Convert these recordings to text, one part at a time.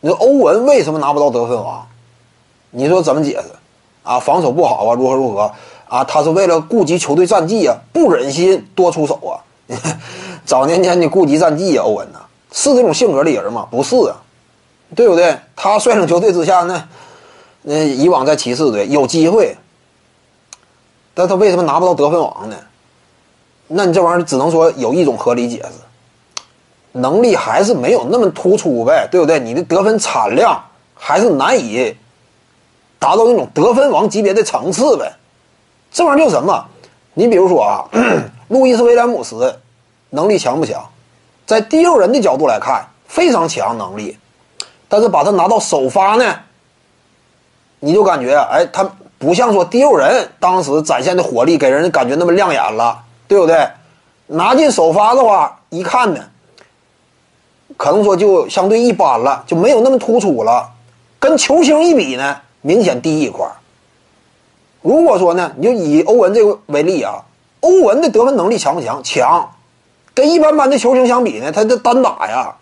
你说欧文为什么拿不到得分王？你说怎么解释？啊，防守不好啊，如何如何啊？他是为了顾及球队战绩啊，不忍心多出手啊。早年间你顾及战绩啊，欧文呐，是这种性格的人吗？不是啊，对不对？他率领球队之下，那那以往在骑士队有机会，但他为什么拿不到得分王呢？那你这玩意儿只能说有一种合理解释，能力还是没有那么突出呗，对不对？你的得分产量还是难以达到那种得分王级别的层次呗。这玩意儿叫什么？你比如说啊，路易斯威廉姆斯能力强不强？在第六人的角度来看，非常强能力，但是把他拿到首发呢，你就感觉哎，他不像说第六人当时展现的火力给人感觉那么亮眼了。对不对？拿进首发的话，一看呢，可能说就相对一般了，就没有那么突出了。跟球星一比呢，明显低一块。如果说呢，你就以欧文这个为例啊，欧文的得分能力强不强？强。跟一般般的球星相比呢，他这单打呀，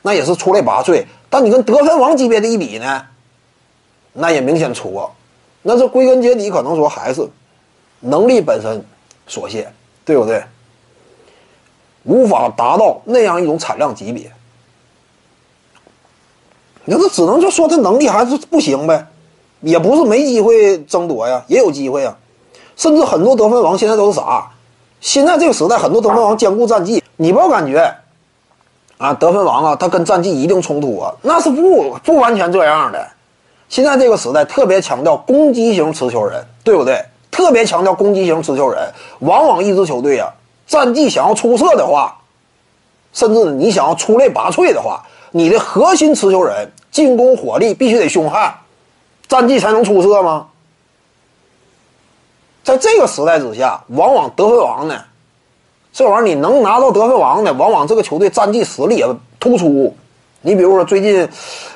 那也是出类拔萃。但你跟得分王级别的一比呢，那也明显挫。那这归根结底，可能说还是能力本身。所限，对不对？无法达到那样一种产量级别，那这只能就说他能力还是不行呗，也不是没机会争夺呀，也有机会啊。甚至很多得分王现在都是啥？现在这个时代，很多得分王兼顾战绩，你不要感觉啊，得分王啊，他跟战绩一定冲突啊，那是不不完全这样的。现在这个时代特别强调攻击型持球人，对不对？特别强调攻击型持球人，往往一支球队啊，战绩想要出色的话，甚至你想要出类拔萃的话，你的核心持球人进攻火力必须得凶悍，战绩才能出色吗？在这个时代之下，往往得分王呢，这玩意儿你能拿到得分王的，往往这个球队战绩实力也突出。你比如说最近，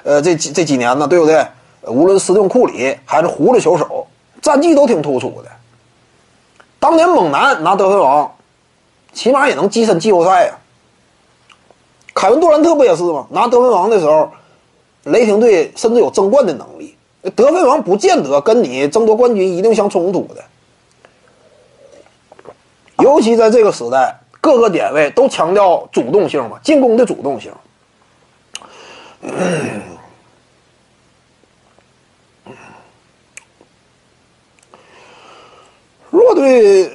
呃，这几这几年呢，对不对？无论斯顿库里还是胡子球手。战绩都挺突出的。当年猛男拿得分王，起码也能跻身季后赛呀。凯文杜兰特不也是吗？拿得分王的时候，雷霆队甚至有争冠的能力。得分王不见得跟你争夺冠军一定相冲突的。尤其在这个时代，各个点位都强调主动性嘛，进攻的主动性。弱队，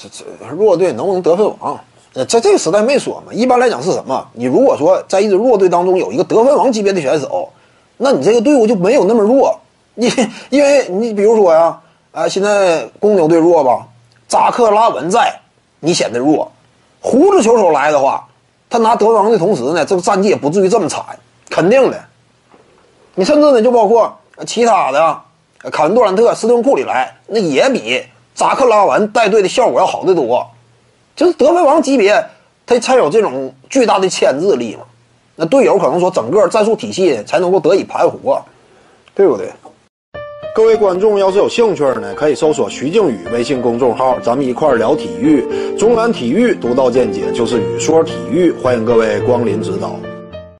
这这弱队能不能得分王？呃，在这个时代没说嘛。一般来讲是什么？你如果说在一支弱队当中有一个得分王级别的选手，那你这个队伍就没有那么弱。你因为你比如说呀，啊，现在公牛队弱吧？扎克拉文在，你显得弱。胡子球手来的话，他拿得分王的同时呢，这个战绩也不至于这么惨，肯定的。你甚至呢，就包括其他的。凯文杜兰特、斯顿库里来，那也比扎克拉文带队的效果要好得多。就是得分王级别，他才有这种巨大的牵制力嘛。那队友可能说整个战术体系才能够得以盘活，对不对？各位观众要是有兴趣呢，可以搜索徐静宇微信公众号，咱们一块聊体育。中南体育独到见解就是语说体育，欢迎各位光临指导。